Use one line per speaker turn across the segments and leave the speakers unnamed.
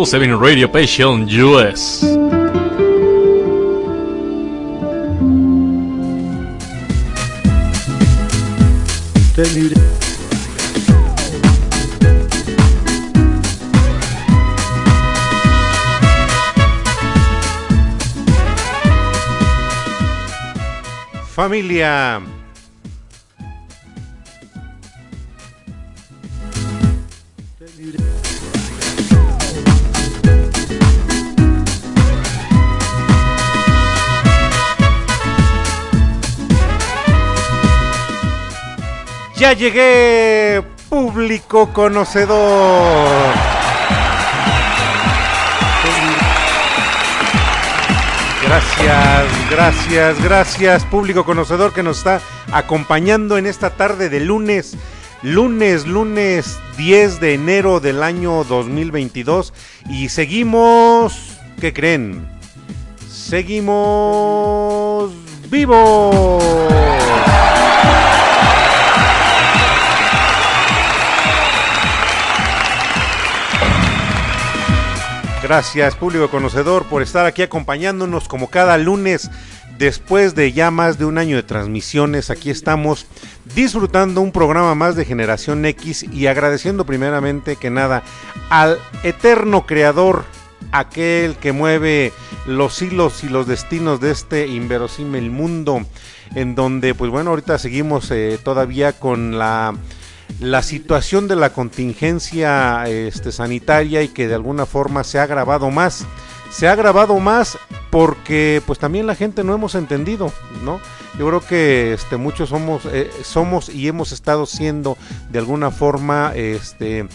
exclusive Radio Passion US.
Familia Llegué, público conocedor. Gracias, gracias, gracias, público conocedor que nos está acompañando en esta tarde de lunes, lunes, lunes 10 de enero del año 2022. Y seguimos, ¿qué creen? Seguimos vivos. Gracias público conocedor por estar aquí acompañándonos como cada lunes después de ya más de un año de transmisiones. Aquí estamos disfrutando un programa más de Generación X y agradeciendo primeramente que nada al eterno creador, aquel que mueve los hilos y los destinos de este inverosímil mundo en donde pues bueno ahorita seguimos eh, todavía con la la situación de la contingencia este, sanitaria y que de alguna forma se ha agravado más se ha agravado más porque pues también la gente no hemos entendido, ¿no? Yo creo que este muchos somos eh, somos y hemos estado siendo de alguna forma este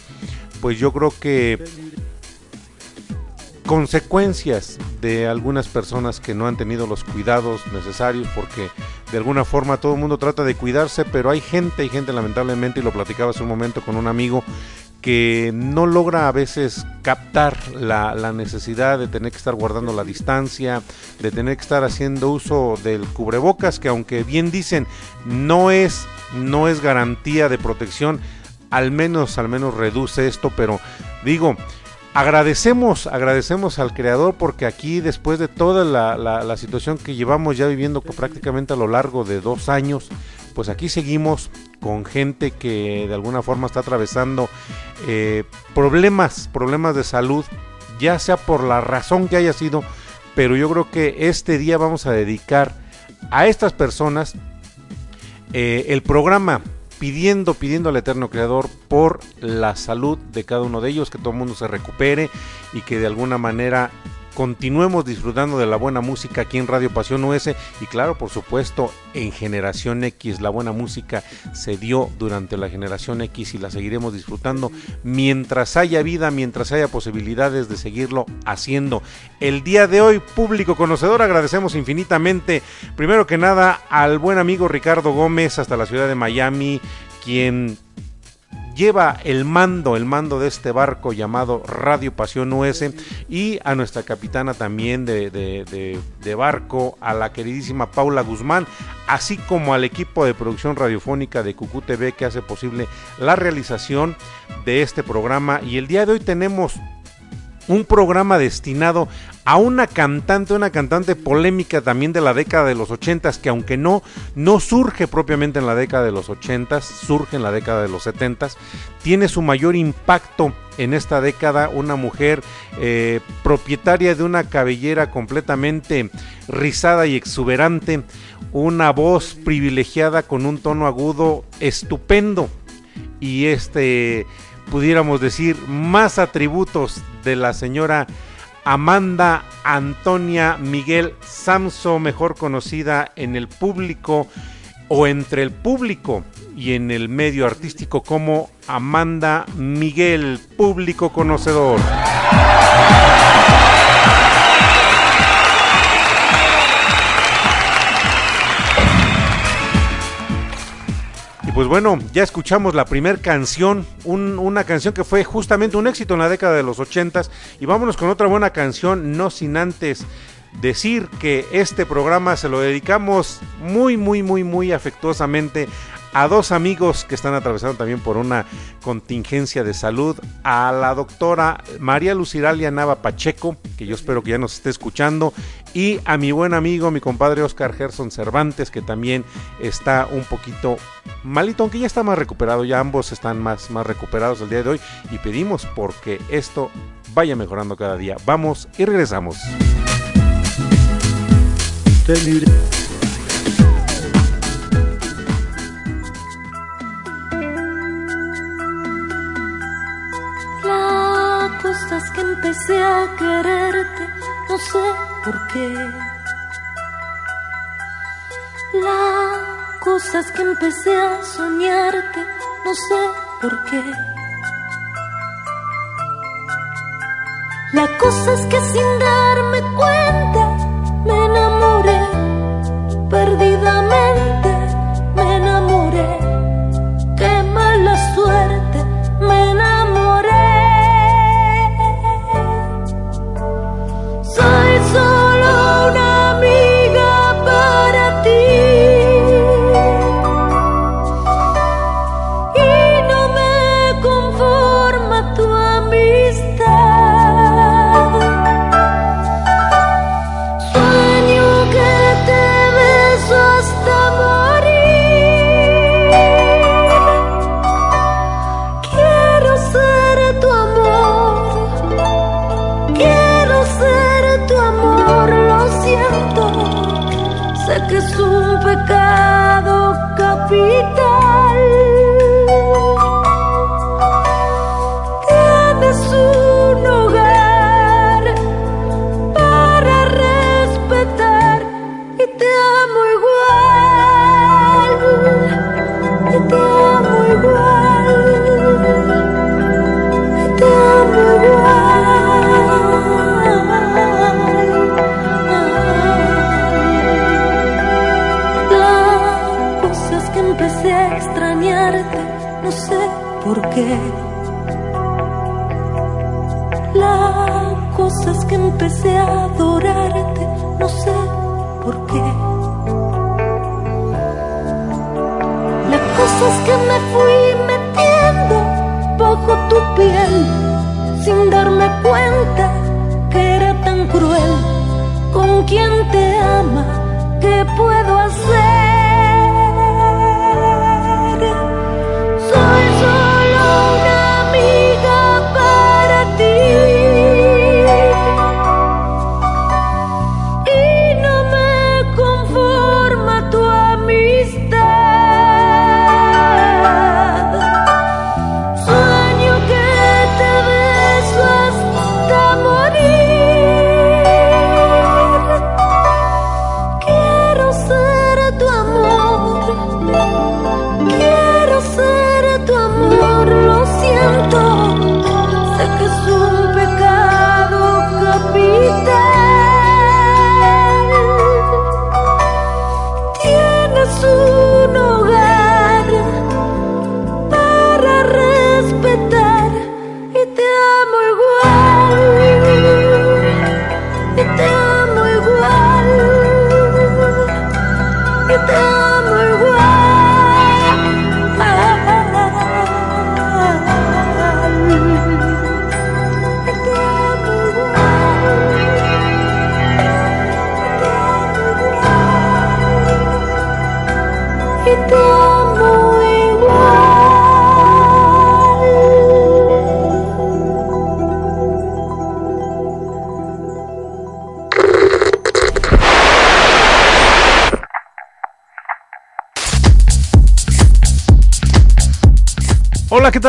pues yo creo que consecuencias de algunas personas que no han tenido los cuidados necesarios porque de alguna forma todo el mundo trata de cuidarse, pero hay gente, y gente lamentablemente, y lo platicaba hace un momento con un amigo, que no logra a veces captar la, necesidad de tener que estar guardando la distancia, de tener que estar haciendo uso del cubrebocas, que aunque bien dicen no es, no es garantía de protección, al menos, al menos reduce esto, pero digo, agradecemos, agradecemos al creador porque aquí después de toda la, situación que llevamos ya viviendo prácticamente a lo largo de dos años, pues aquí seguimos con gente que de alguna forma está atravesando eh, problemas, problemas de salud, ya sea por la razón que haya sido, pero yo creo que este día vamos a dedicar a estas personas eh, el programa pidiendo, pidiendo al Eterno Creador por la salud de cada uno de ellos, que todo el mundo se recupere y que de alguna manera continuemos disfrutando de la buena música aquí en Radio Pasión US y claro, por supuesto, en Generación X la buena música se dio durante la Generación X y la seguiremos disfrutando mientras haya vida, mientras haya posibilidades de seguirlo haciendo. El día de hoy, público conocedor, agradecemos infinitamente, primero que nada, al buen amigo Ricardo Gómez hasta la ciudad de Miami, quien lleva el mando, el mando de este barco llamado Radio Pasión US y a nuestra capitana también de, de, barco, a la queridísima Paula Guzmán, así como al equipo de producción radiofónica de Cucú TV que hace posible la realización de este programa. Y el día de hoy tenemos un programa destinado a una cantante, una cantante polémica también de la década de los ochentas, que aunque no, no surge propiamente en la década de los ochentas, surge en la década de los setentas, tiene su mayor impacto en esta década, una mujer eh, propietaria de una cabellera completamente rizada y exuberante, una voz privilegiada con un tono agudo estupendo y este pudiéramos decir más atributos de la señora Amanda Antonia Miguel Samso, mejor conocida en el público o entre el público y en el medio artístico como Amanda Miguel, público conocedor. Pues bueno, ya escuchamos la primera canción, una canción que fue justamente un éxito en la década de los ochentas y vámonos con otra buena canción, no sin antes decir que este programa se lo dedicamos muy, muy, muy, muy afectuosamente a dos amigos que están atravesando también por una contingencia de salud, a la doctora María Luciralia Nava Pacheco, que yo espero que ya nos esté escuchando, y a mi buen amigo, mi compadre Oscar Gerson Cervantes, que también está un poquito malito, aunque ya está más recuperado, ya ambos están más, más recuperados el día de hoy, y pedimos porque esto vaya mejorando cada día. Vamos y regresamos.
Empecé a quererte, no sé por qué. Las cosas que empecé a soñarte, no sé por qué. La cosa es que sin darme cuenta me enamoré perdidamente, me enamoré. Qué mala suerte, me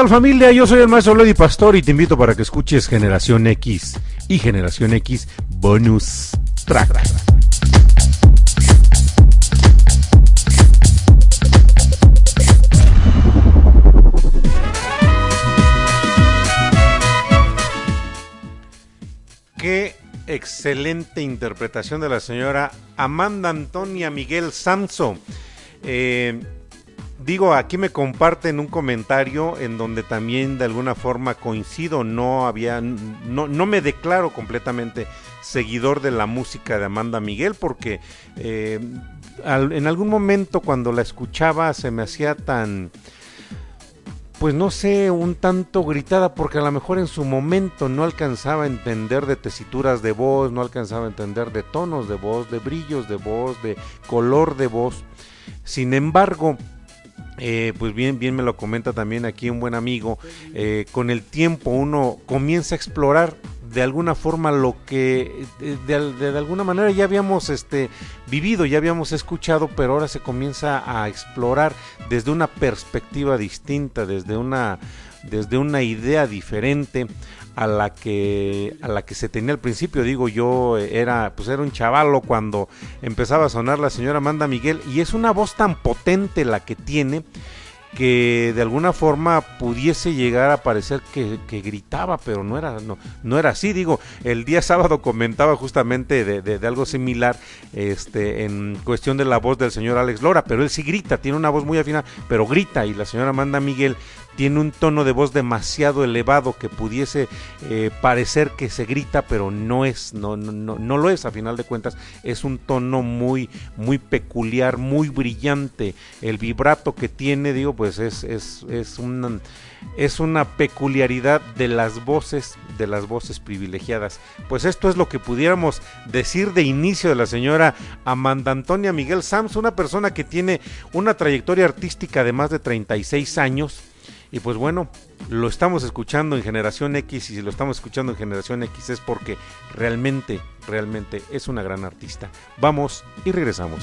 familia? Yo soy el maestro Lady Pastor y te invito para que escuches Generación X y Generación X Bonus Track. Qué excelente interpretación de la señora Amanda Antonia Miguel Samso. Eh, digo, aquí me comparten un comentario en donde también de alguna forma coincido, no había, no, no me declaro completamente seguidor de la música de Amanda Miguel porque eh, en algún momento cuando la escuchaba se me hacía tan, pues no sé, un tanto gritada porque a lo mejor en su momento no alcanzaba a entender de tesituras de voz, no alcanzaba a entender de tonos de voz, de brillos de voz, de color de voz. Sin embargo, eh, pues bien, bien me lo comenta también aquí un buen amigo, eh, con el tiempo uno comienza a explorar de alguna forma lo que eh, de, alguna manera ya habíamos este vivido, ya habíamos escuchado, pero ahora se comienza a explorar desde una perspectiva distinta, desde una desde una idea diferente a la que a la que se tenía al principio digo yo era pues era un chavalo cuando empezaba a sonar la señora Amanda Miguel y es una voz tan potente la que tiene que de alguna forma pudiese llegar a parecer que, gritaba, pero no era, no, no era así. Digo, el día sábado comentaba justamente de, de, algo similar este, en cuestión de la voz del señor Alex Lora, pero él sí grita, tiene una voz muy afina, pero grita y la señora Amanda Miguel tiene un tono de voz demasiado elevado que pudiese eh, parecer que se grita, pero no es, no, no, no, lo es, a final de cuentas, es un tono muy, muy peculiar, muy brillante. El vibrato que tiene, digo, pues es, es, es una es una peculiaridad de las voces, de las voces privilegiadas. Pues esto es lo que pudiéramos decir de inicio de la señora Amanda Antonia Miguel Sams, una persona que tiene una trayectoria artística de más de 36 años y pues bueno, lo estamos escuchando en Generación X y si lo estamos escuchando en Generación X es porque realmente, realmente es una gran artista. Vamos y regresamos.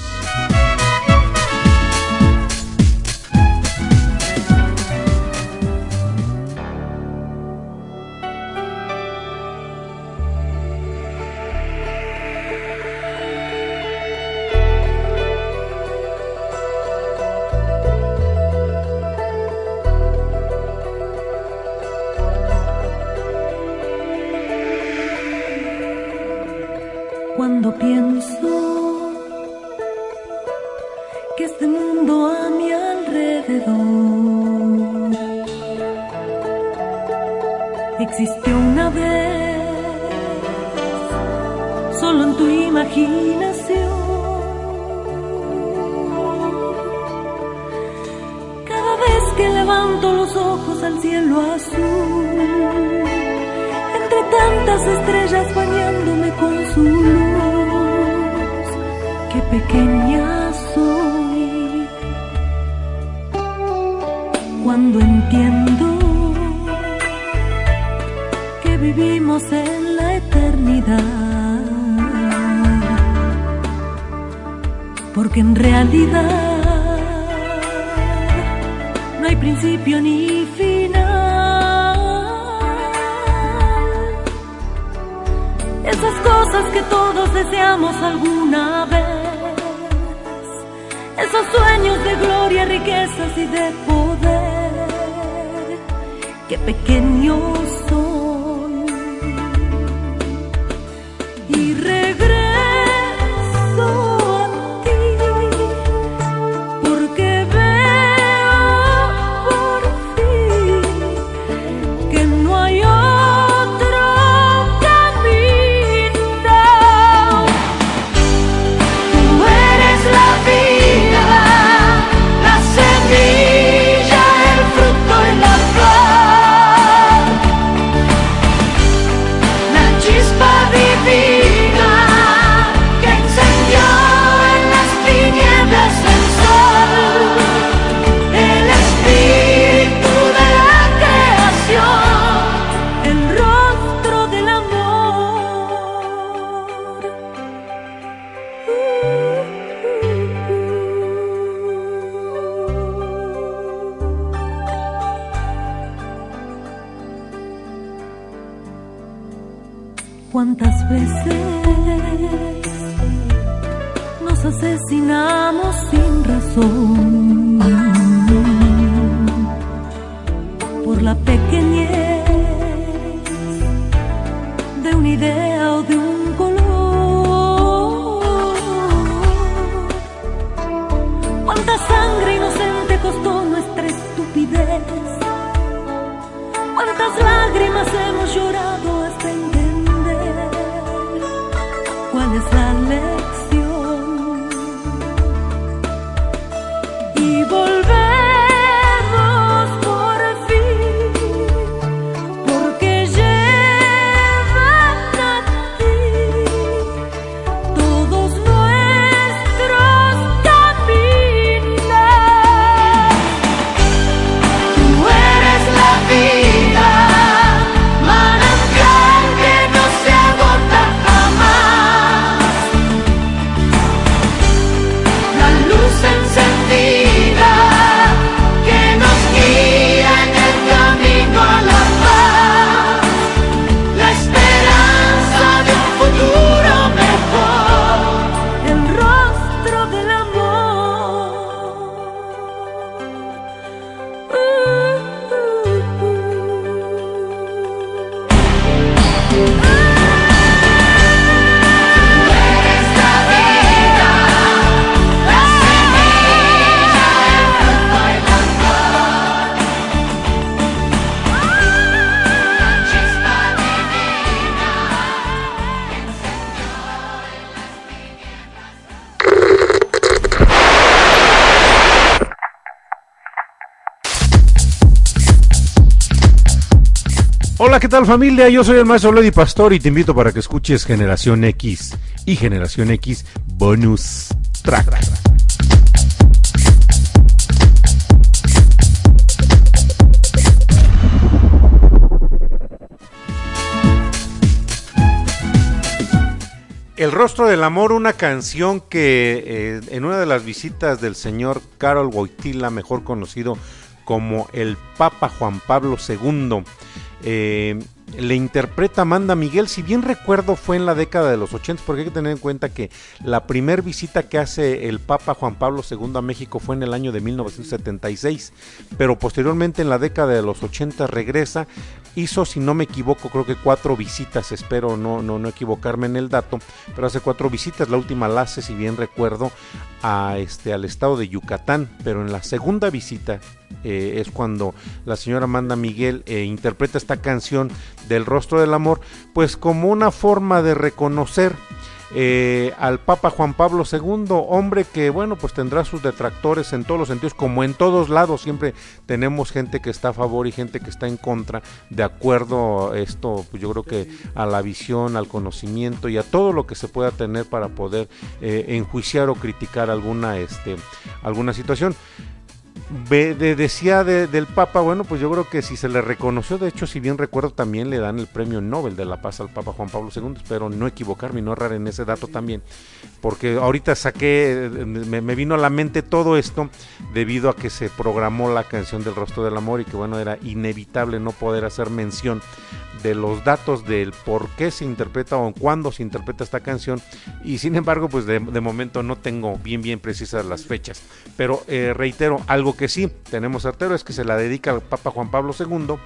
A mi alrededor existió una vez solo en tu imaginación. Cada vez que levanto los ojos al cielo azul tantas estrellas bañándome con su luz. Qué pequeña entiendo que vivimos en la eternidad. Porque en realidad no hay principio ni fin esas cosas que todos deseamos alguna vez, esos sueños de gloria, riquezas y de poder, Begin your
¿Qué tal familia? Yo soy el maestro Lady Pastor y te invito para que escuches Generación X y Generación X Bonus Track. El rostro del amor, una canción que eh, en una de las visitas del señor Carol Wojtyla, mejor conocido como el Papa Juan Pablo II, eh, le interpreta Amanda Miguel. Si bien recuerdo fue en la década de los 80, porque hay que tener en cuenta que la primer visita que hace el Papa Juan Pablo II a México fue en el año de 1976, pero posteriormente en la década de los 80 regresa. Hizo, si no me equivoco, creo que cuatro visitas, espero no, no, no equivocarme en el dato, pero hace cuatro visitas, la última la hace, si bien recuerdo, a este, al estado de Yucatán, pero en la segunda visita eh, es cuando la señora Amanda Miguel eh, interpreta esta canción del rostro del amor, pues como una forma de reconocer eh, al Papa Juan Pablo II, hombre que bueno, pues tendrá sus detractores en todos los sentidos, como en todos lados, siempre tenemos gente que está a favor y gente que está en contra, de acuerdo esto, pues yo creo que a la visión, al conocimiento y a todo lo que se pueda tener para poder enjuiciar o criticar alguna, este, alguna situación decía del Papa, bueno, pues yo creo que si se le reconoció, de hecho, si bien recuerdo, también le dan el premio Nobel de la Paz al Papa Juan Pablo II, espero no equivocarme y no errar en ese dato también, porque ahorita saqué, me, me, vino a la mente todo esto debido a que se programó la canción del rostro del amor y que bueno, era inevitable no poder hacer mención de los datos del por qué se interpreta o cuándo se interpreta esta canción y sin embargo pues de, momento no tengo bien bien precisas las fechas pero eh, reitero algo que sí tenemos certero es que se la dedica al Papa Juan Pablo II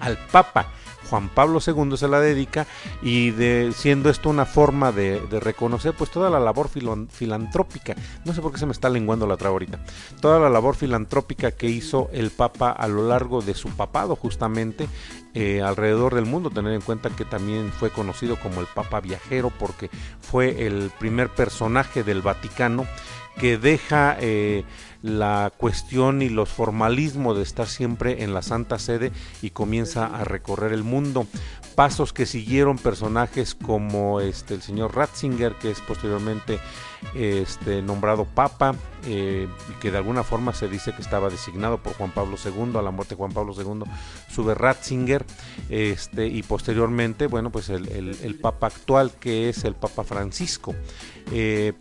al Papa Juan Pablo II se la dedica y siendo esto una forma de, reconocer pues toda la labor filantrópica, no sé por qué se me está lenguando la traba ahorita, toda la labor filantrópica que hizo el Papa a lo largo de su papado justamente eh, alrededor del mundo, tener en cuenta que también fue conocido como el Papa Viajero porque fue el primer personaje del Vaticano que deja eh, la cuestión y los formalismos de estar siempre en la Santa Sede y comienza a recorrer el mundo. Pasos que siguieron personajes como este, el señor Ratzinger, que es posteriormente este, nombrado Papa, eh, que de alguna forma se dice que estaba designado por Juan Pablo II, a la muerte de Juan Pablo II, sube Ratzinger, este, y posteriormente, bueno, pues el, el, Papa actual, que es el Papa Francisco. Eh,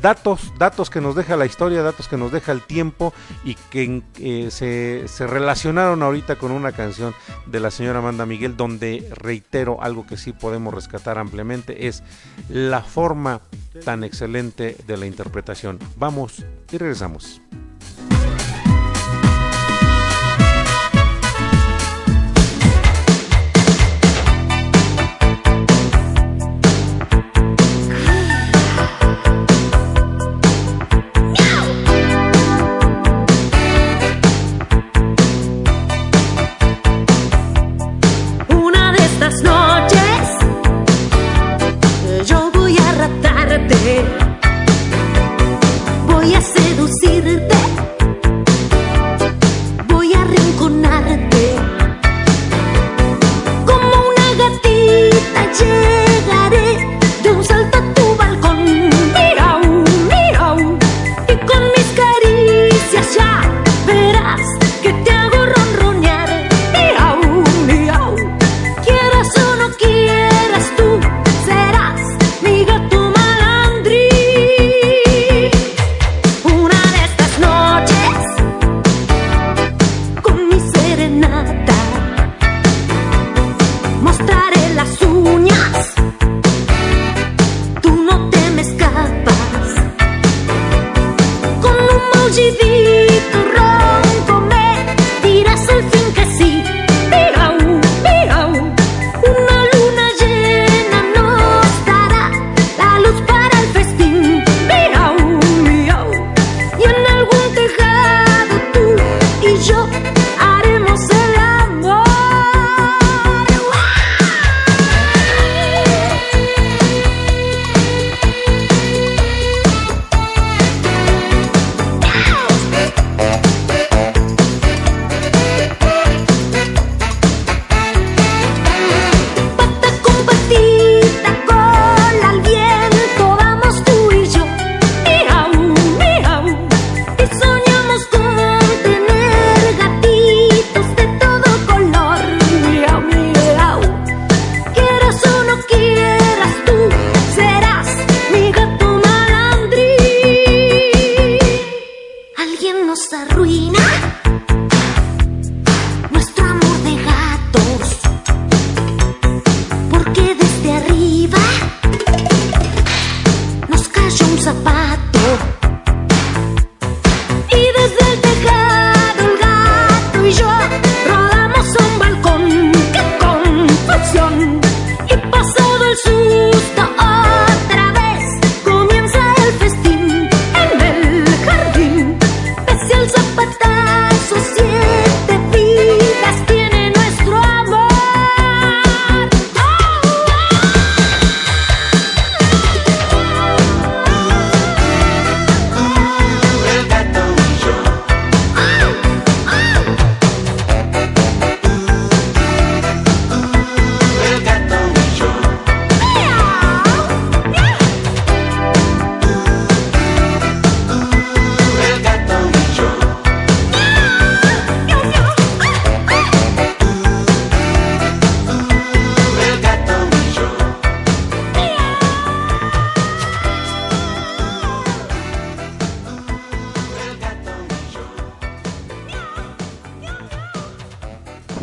datos, datos que nos deja la historia, datos que nos deja el tiempo y que eh, se, se, relacionaron ahorita con una canción de la señora Amanda Miguel, donde reitero algo que sí podemos rescatar ampliamente, es la forma tan excelente de la interpretación. Vamos y regresamos.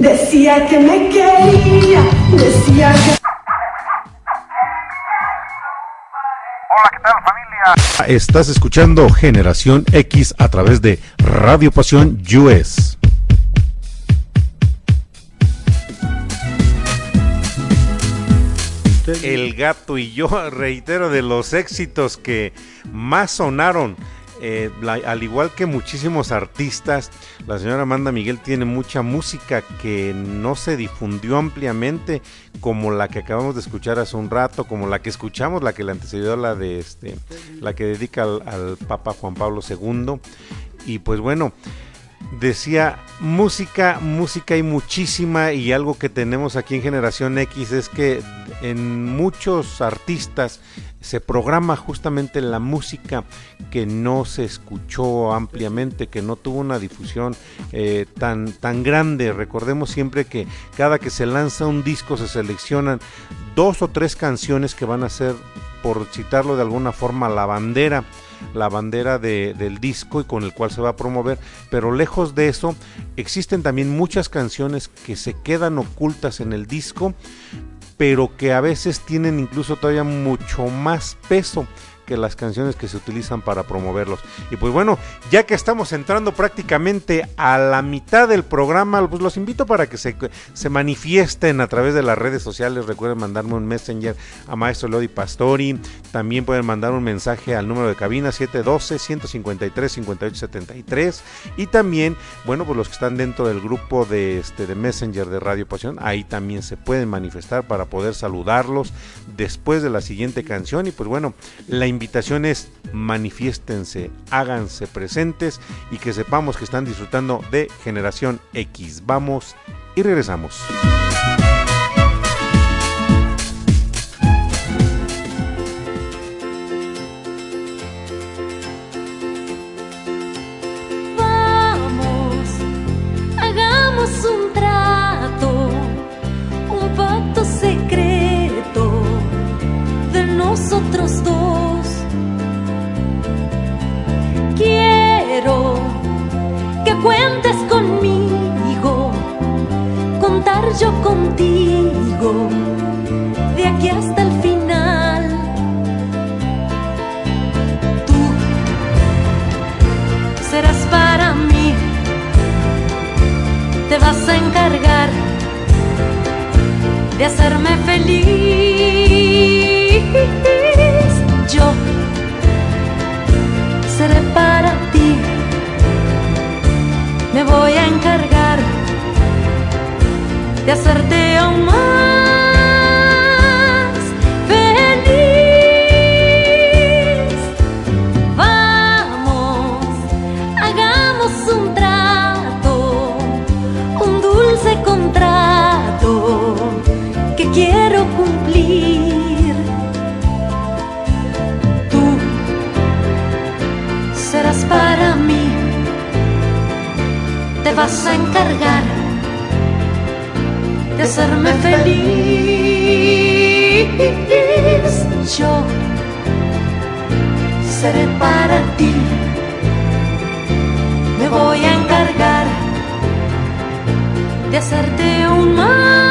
Decía que me quería, decía que...
Hola, ¿qué tal familia? Estás escuchando Generación X a través de Radio Pasión US. El gato y yo, reitero, de los éxitos que más sonaron eh, al igual que muchísimos artistas, la señora Amanda Miguel tiene mucha música que no se difundió ampliamente, como la que acabamos de escuchar hace un rato, como la que escuchamos, la que le antecedió la de este, la que dedica al, al Papa Juan Pablo II. Y pues bueno, decía música, música y muchísima y algo que tenemos aquí en Generación X es que en muchos artistas se programa justamente la música que no se escuchó ampliamente, que no tuvo una difusión eh, tan, tan grande. Recordemos siempre que cada que se lanza un disco se seleccionan dos o tres canciones que van a ser, por citarlo de alguna forma, la bandera la bandera del disco y con el cual se va a promover, pero lejos de eso existen también muchas canciones que se quedan ocultas en el disco, pero que a veces tienen incluso todavía mucho más peso las canciones que se utilizan para promoverlos. Y pues bueno, ya que estamos entrando prácticamente a la mitad del programa, pues los invito para que se, se manifiesten a través de las redes sociales. Recuerden mandarme un messenger a Maestro Lodi Pastori. También pueden mandar un mensaje al número de cabina 712-153-5873. Y también, bueno, pues los que están dentro del grupo de, este, de Messenger de Radio Pasión, ahí también se pueden manifestar para poder saludarlos después de la siguiente canción. Y pues bueno, la invitación es manifiéstense, háganse presentes y que sepamos que están disfrutando de Generación X. Vamos y regresamos.
Yo contigo, de aquí hasta el final. Tú serás para mí, te vas a encargar de hacerme feliz. Yo seré para ti me voy a encargar de hacerte aún más feliz. Vamos, hagamos un trato, un dulce contrato que quiero cumplir. Tú serás para mí te vas a encargar hacerme feliz. Yo seré para ti, me voy a encargar de hacerte un más.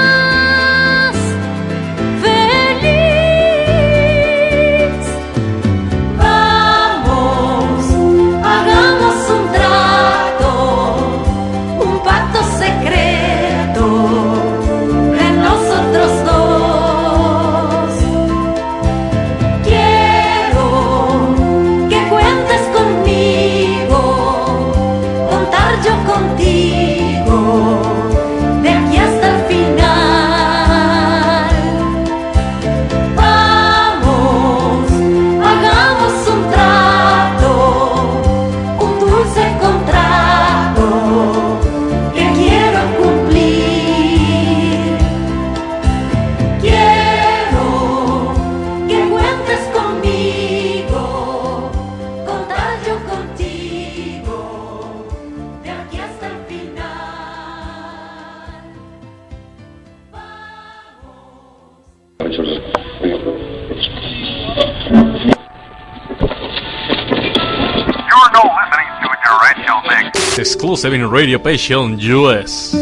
exclusive in Radio Passion US.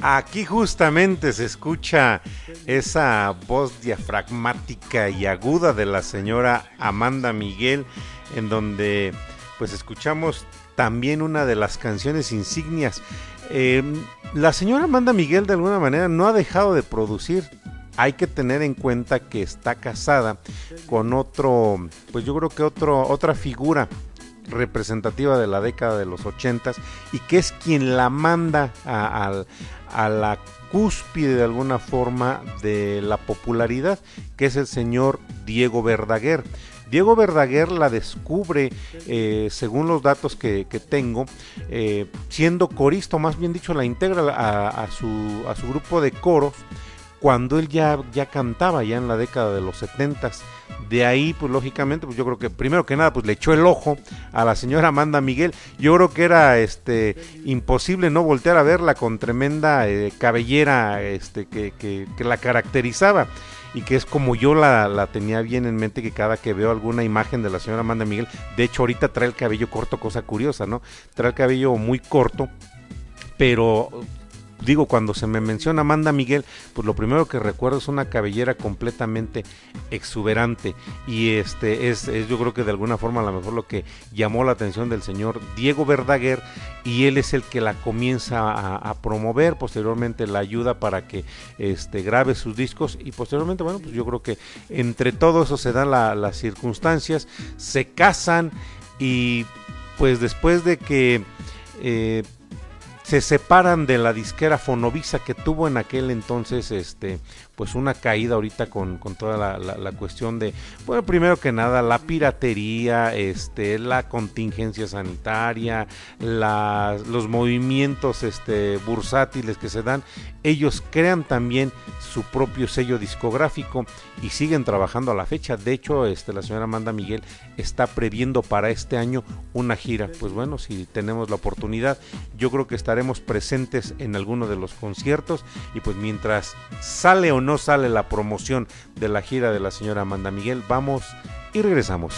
Aquí justamente se escucha esa voz diafragmática y aguda de la señora Amanda Miguel, en donde pues escuchamos también una de las canciones insignias. Em, la señora Amanda Miguel de alguna manera no ha dejado de producir. Hay que tener en cuenta que está casada con otro, pues yo creo que otro, otra figura representativa de la década de los ochentas y que es quien la manda a, a la cúspide de alguna forma de la popularidad, que es el señor Diego Verdaguer. Diego Verdaguer la descubre, eh, según los datos que, tengo, eh, siendo corista, más bien dicho, la integra a, su, a su grupo de coros cuando él ya, ya cantaba ya en la década de los 70 de ahí pues lógicamente pues yo creo que primero que nada pues le echó el ojo a la señora Amanda Miguel. Yo creo que era este imposible no voltear a verla con tremenda eh, cabellera este que, que, que la caracterizaba. Y que es como yo la, tenía bien en mente que cada que veo alguna imagen de la señora Amanda Miguel, de hecho ahorita trae el cabello corto, cosa curiosa, ¿no? Trae el cabello muy corto, pero digo, cuando se me menciona Amanda Miguel, pues lo primero que recuerdo es una cabellera completamente exuberante. Y este es, yo creo que de alguna forma a lo mejor lo que llamó la atención del señor Diego Verdaguer, y él es el que la comienza a, promover, posteriormente la ayuda para que este, grabe sus discos, y posteriormente, bueno, pues yo creo que entre todo eso se dan las circunstancias, se casan, y pues después de que eh, se separan de la disquera Fonovisa que tuvo en aquel entonces este pues una caída ahorita con, toda la, cuestión de bueno primero que nada la piratería este la contingencia sanitaria los movimientos este bursátiles que se dan ellos crean también su propio sello discográfico y siguen trabajando a la fecha. De hecho este la señora Amanda Miguel está previendo para este año una gira. Pues bueno si tenemos la oportunidad yo creo que estará presentes en alguno de los conciertos. Y pues mientras sale o no sale la promoción de la gira de la señora Amanda Miguel, vamos y regresamos.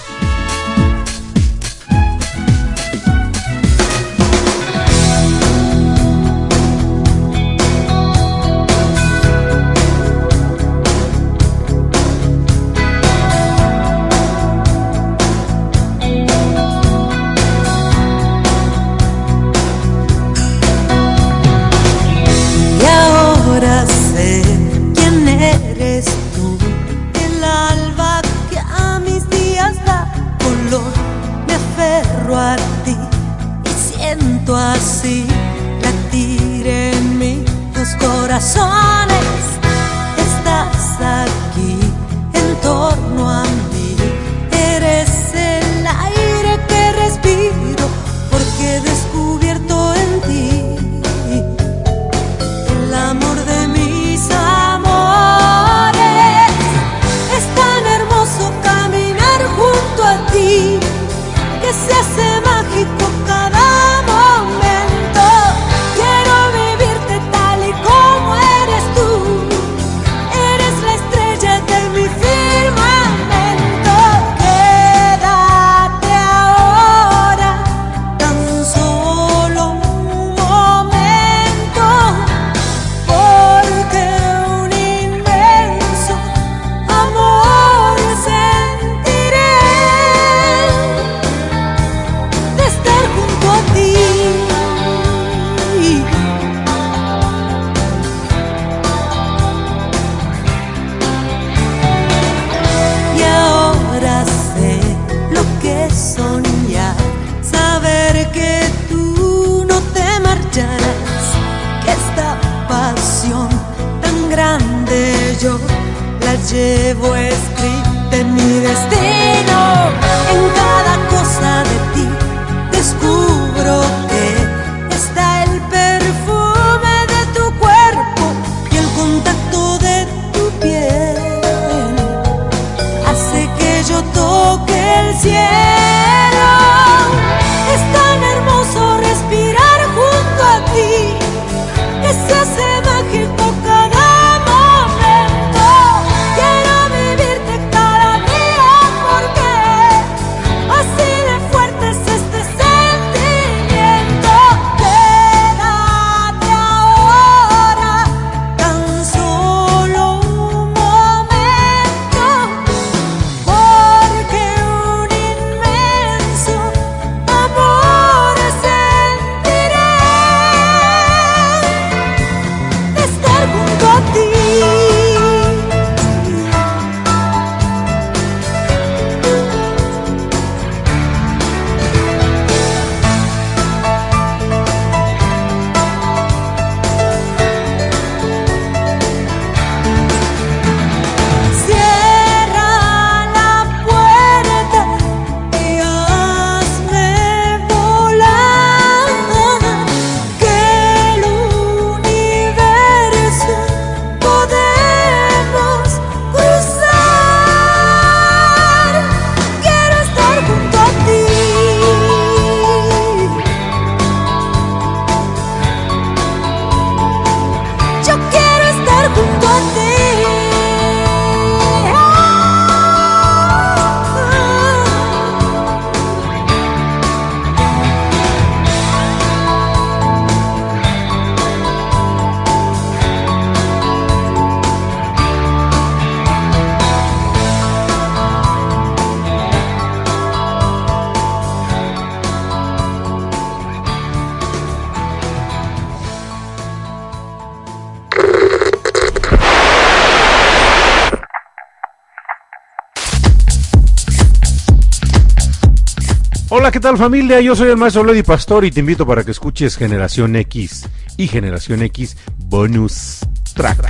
¿Qué tal familia? Yo soy el maestro Lady Pastor y te invito para que escuches Generación X y Generación X Bonus Track.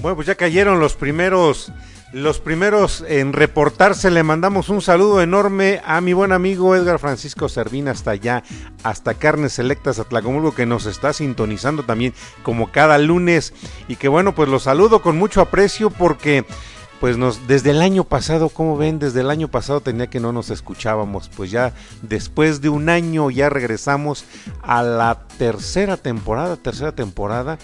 Bueno, pues ya cayeron los primeros los primeros en reportarse. Le mandamos un saludo enorme a mi buen amigo Edgar Francisco Servina hasta allá, hasta Carnes Selectas Atlacomulco, que nos está sintonizando también como cada lunes. Y que bueno, pues los saludo con mucho aprecio porque pues nos desde el año pasado, como ven, desde el año pasado tenía que no nos escuchábamos, pues ya después de un año ya regresamos a la tercera temporada, tercera temporada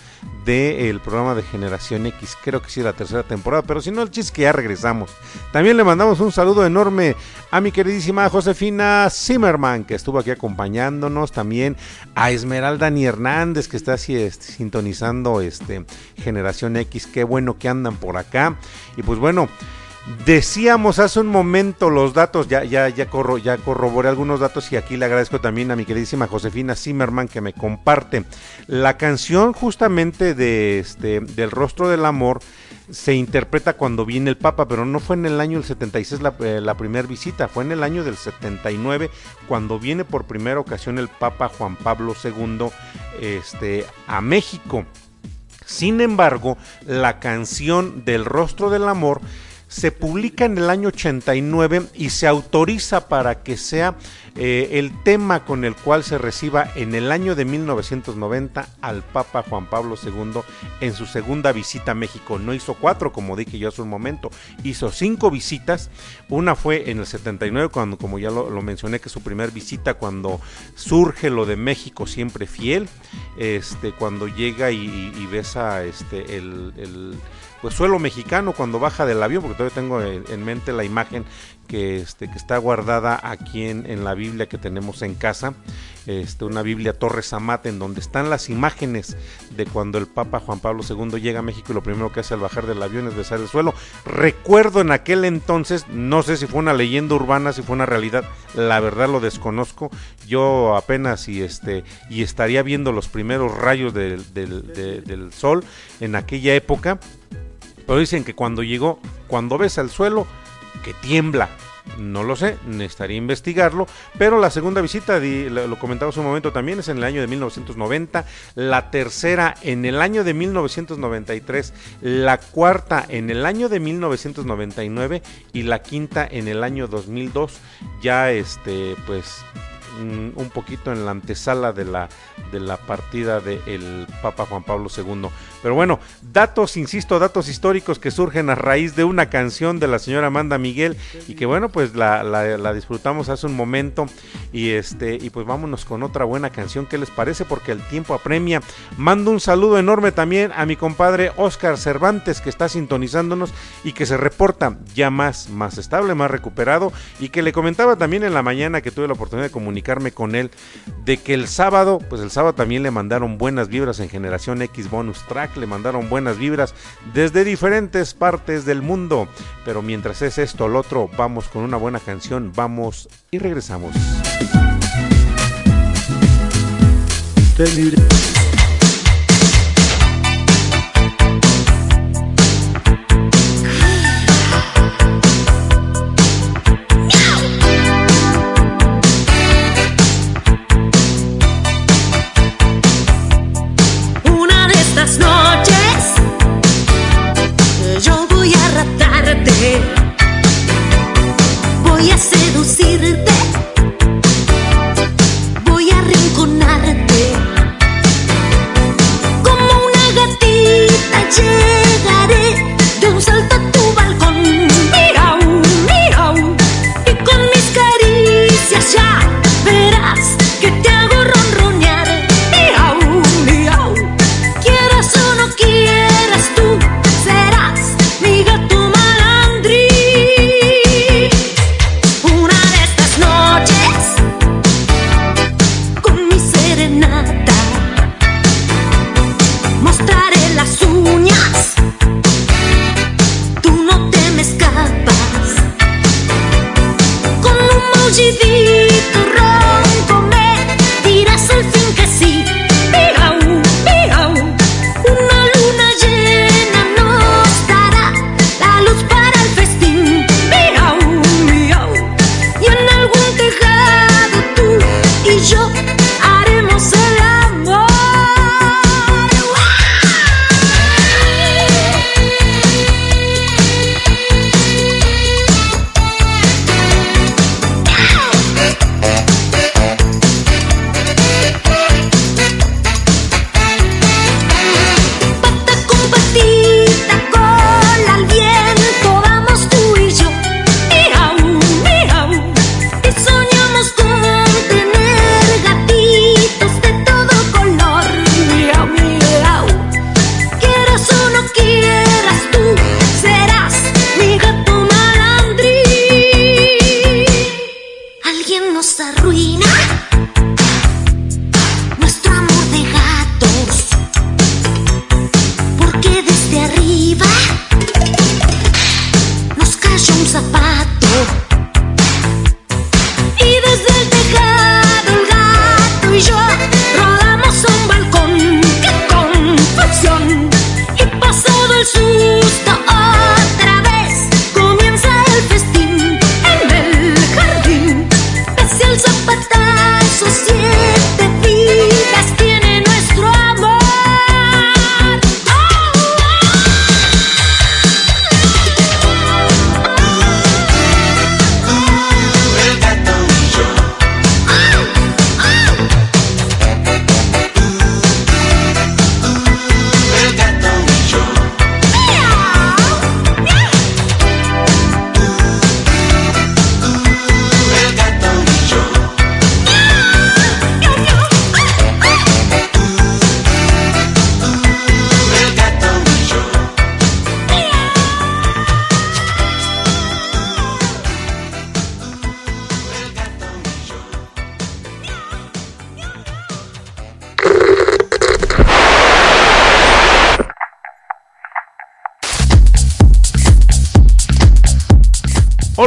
del programa de Generación X, creo que sí la tercera temporada, pero si no el chiste que ya regresamos. También le mandamos un saludo enorme a mi queridísima Josefina Zimmerman que estuvo aquí acompañándonos, también a Esmeralda Ni Hernández que está así este, sintonizando este Generación X, qué bueno que andan por acá. Y pues bueno, Decíamos hace un momento los datos, ya, ya, ya, corro, ya corroboré algunos datos y aquí le agradezco también a mi queridísima Josefina Zimmerman que me comparte. La canción justamente de este, del rostro del amor se interpreta cuando viene el Papa, pero no fue en el año del 76 la, eh, la primera visita, fue en el año del 79 cuando viene por primera ocasión el Papa Juan Pablo II este, a México. Sin embargo, la canción del rostro del amor se publica en el año 89 y se autoriza para que sea eh, el tema con el cual se reciba en el año de 1990 al Papa Juan Pablo II en su segunda visita a México. No hizo cuatro, como dije yo hace un momento, hizo cinco visitas. Una fue en el 79, cuando, como ya lo, mencioné, que su primer visita cuando surge lo de México siempre fiel, este, cuando llega y, besa este, el pues suelo mexicano cuando baja del avión, porque todavía tengo en mente la imagen que, este, que está guardada aquí en, en, la Biblia que tenemos en casa, este, una Biblia Torres Amat, en donde están las imágenes de cuando el Papa Juan Pablo II llega a México y lo primero que hace al bajar del avión es besar el suelo. Recuerdo en aquel entonces, no sé si fue una leyenda urbana, si fue una realidad, la verdad lo desconozco. Yo apenas y, este, y estaría viendo los primeros rayos del, del sol en aquella época. Pero dicen que cuando llegó, cuando besa el suelo, que tiembla. No lo sé, necesitaría investigarlo, pero la segunda visita, lo comentaba un momento también, es en el año de 1990, la tercera en el año de 1993, la cuarta en el año de 1999 y la quinta en el año 2002. Ya este, pues Mm, un poquito en la antesala de la, de la partida del Papa Juan Pablo II. Pero bueno, datos, insisto, datos históricos que surgen a raíz de una canción de la señora Amanda Miguel y que bueno, pues la, disfrutamos hace un momento y este y pues vámonos con otra buena canción, ¿qué les parece? Porque el tiempo apremia. Mando un saludo enorme también a mi compadre Oscar Cervantes que está sintonizándonos y que se reporta ya más, más estable, más recuperado y que le comentaba también en la mañana que tuve la oportunidad de comunicar con él de que el sábado, pues el sábado también le mandaron buenas vibras en Generación X Bonus Track, le mandaron buenas vibras desde diferentes partes del mundo. Pero mientras es esto, el otro, vamos con una buena canción, vamos y regresamos.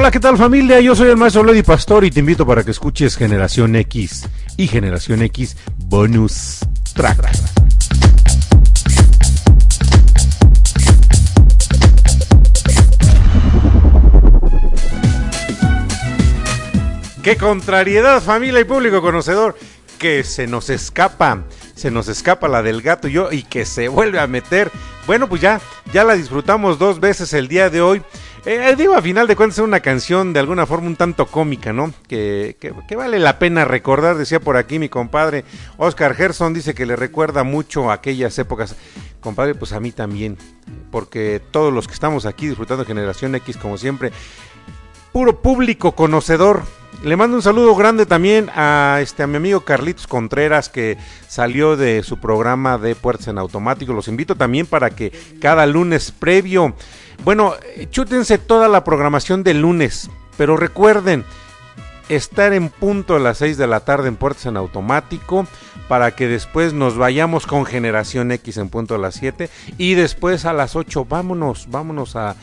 Hola, ¿qué tal familia? Yo soy el maestro Lady Pastor y te invito para que escuches Generación X y Generación X Bonus Track. Qué contrariedad, familia y público conocedor, que se nos escapa, se nos escapa la del gato y yo y que se vuelve a meter. Bueno, pues ya, ya la disfrutamos dos veces el día de hoy. Eh, digo, a final de cuentas es una canción de alguna forma un tanto cómica, ¿no? Que, que, vale la pena recordar, decía por aquí mi compadre Oscar Gerson, dice que le recuerda mucho a aquellas épocas. Compadre, pues a mí también, porque todos los que estamos aquí disfrutando Generación X, como siempre, puro público conocedor. Le mando un saludo grande también a este a mi amigo Carlitos Contreras que salió de su programa de Puertas en Automático. Los invito también para que cada lunes previo bueno, chútense toda la programación del lunes, pero recuerden estar en punto a las 6 de la tarde en Puertas en Automático para que después nos vayamos con Generación X en punto a las 7 y después a las 8 vámonos, vámonos a,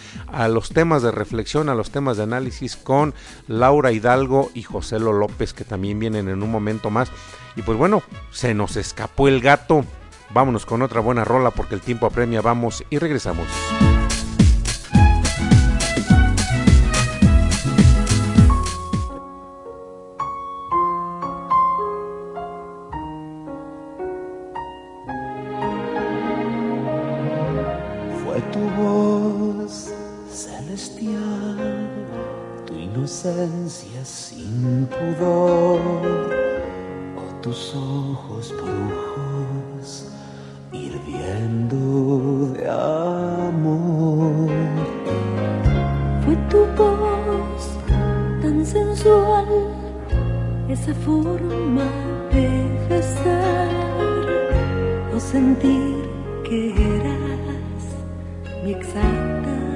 los temas de reflexión, a los temas de análisis con Laura Hidalgo y José López que también vienen en un momento más. Y pues bueno, se nos escapó el gato. Vámonos con otra buena rola porque el tiempo apremia. Vamos y regresamos.
Sin pudor o tus ojos brujos hirviendo de amor.
Fue tu voz tan sensual, esa forma de besar o sentir que eras mi exacta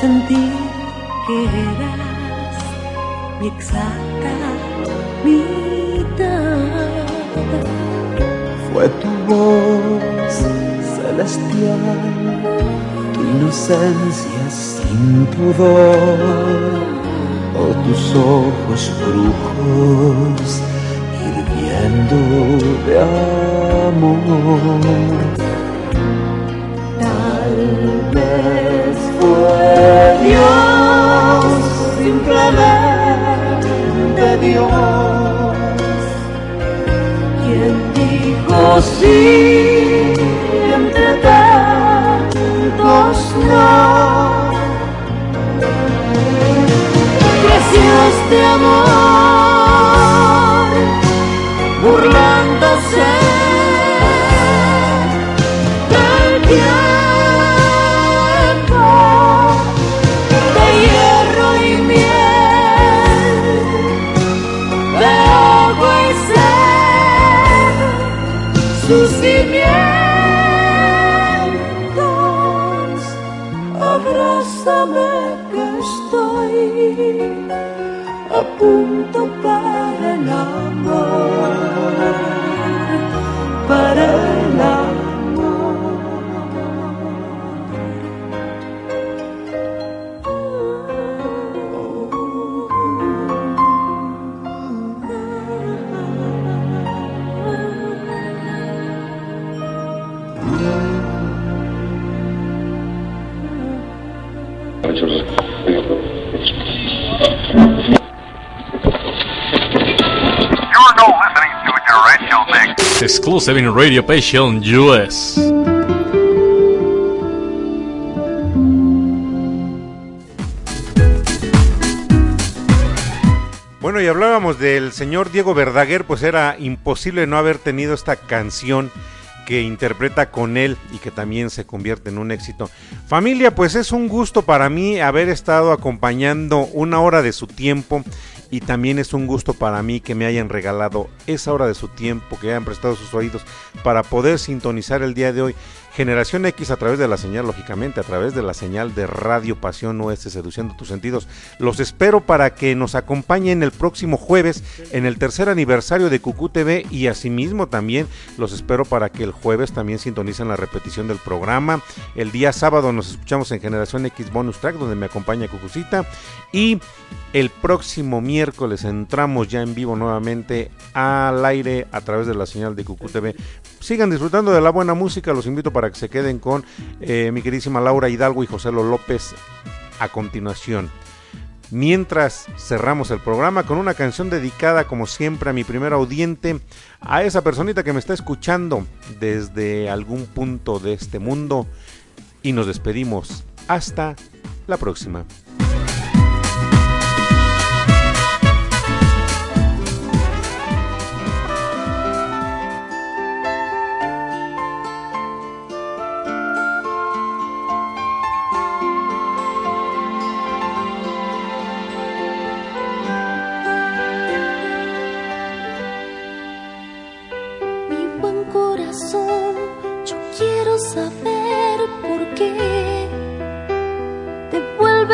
sentir que eras mi exacta mitad.
Fue tu voz celestial, tu inocencia sin pudor, o tus ojos brujos hirviendo de amor.
Fue Dios, simplemente Dios, quien dijo sí
Exclusive in Radio Passion US.
Bueno, y hablábamos del señor Diego Verdaguer, pues era imposible no haber tenido esta canción que interpreta con él y que también se convierte en un éxito. Familia, pues es un gusto para mí haber estado acompañando una hora de su tiempo y también es un gusto para mí que me hayan regalado esa hora de su tiempo, que hayan prestado sus oídos para poder sintonizar el día de hoy. Generación X a través de la señal, lógicamente, a través de la señal de Radio Pasión Oeste, seduciendo tus sentidos. Los espero para que nos acompañen el próximo jueves en el tercer aniversario de Cucú TV y asimismo también los espero para que el jueves también sintonicen la repetición del programa. El día sábado nos escuchamos en Generación X Bonus Track, donde me acompaña Cucucita. Y el próximo miércoles entramos ya en vivo nuevamente al aire a través de la señal de Cucú TV. Sigan disfrutando de la buena música, los invito para que se queden con eh, mi queridísima Laura Hidalgo y José López a continuación. Mientras cerramos el programa con una canción dedicada como siempre a mi primer audiente, a esa personita que me está escuchando desde algún punto de este mundo y nos despedimos. Hasta la próxima.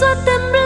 tengo